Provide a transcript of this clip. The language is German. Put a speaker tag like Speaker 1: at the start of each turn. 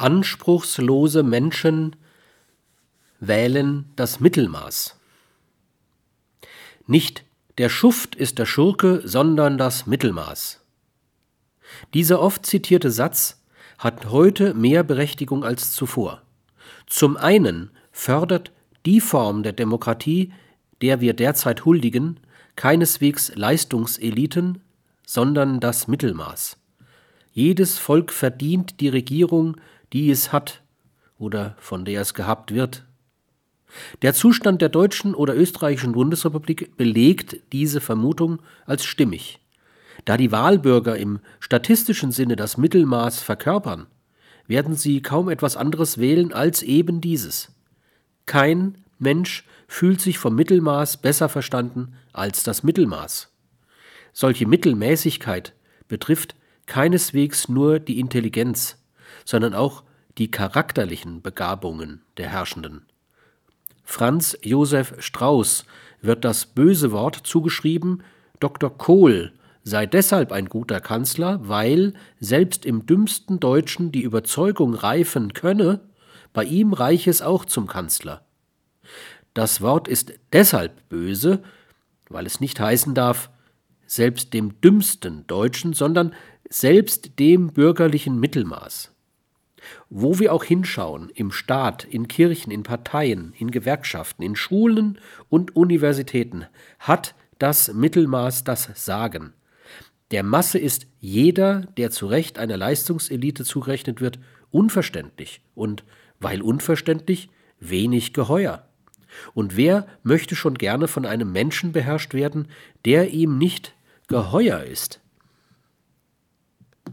Speaker 1: Anspruchslose Menschen wählen das Mittelmaß. Nicht der Schuft ist der Schurke, sondern das Mittelmaß. Dieser oft zitierte Satz hat heute mehr Berechtigung als zuvor. Zum einen fördert die Form der Demokratie, der wir derzeit huldigen, keineswegs Leistungseliten, sondern das Mittelmaß. Jedes Volk verdient die Regierung, die es hat oder von der es gehabt wird. Der Zustand der deutschen oder österreichischen Bundesrepublik belegt diese Vermutung als stimmig. Da die Wahlbürger im statistischen Sinne das Mittelmaß verkörpern, werden sie kaum etwas anderes wählen als eben dieses. Kein Mensch fühlt sich vom Mittelmaß besser verstanden als das Mittelmaß. Solche Mittelmäßigkeit betrifft keineswegs nur die Intelligenz, sondern auch die charakterlichen Begabungen der Herrschenden. Franz Josef Strauß wird das böse Wort zugeschrieben, Dr. Kohl sei deshalb ein guter Kanzler, weil selbst im dümmsten Deutschen die Überzeugung reifen könne, bei ihm reiche es auch zum Kanzler. Das Wort ist deshalb böse, weil es nicht heißen darf, selbst dem dümmsten Deutschen, sondern selbst dem bürgerlichen Mittelmaß. Wo wir auch hinschauen, im Staat, in Kirchen, in Parteien, in Gewerkschaften, in Schulen und Universitäten, hat das Mittelmaß das Sagen. Der Masse ist jeder, der zu Recht einer Leistungselite zugerechnet wird, unverständlich und, weil unverständlich, wenig geheuer. Und wer möchte schon gerne von einem Menschen beherrscht werden, der ihm nicht geheuer ist?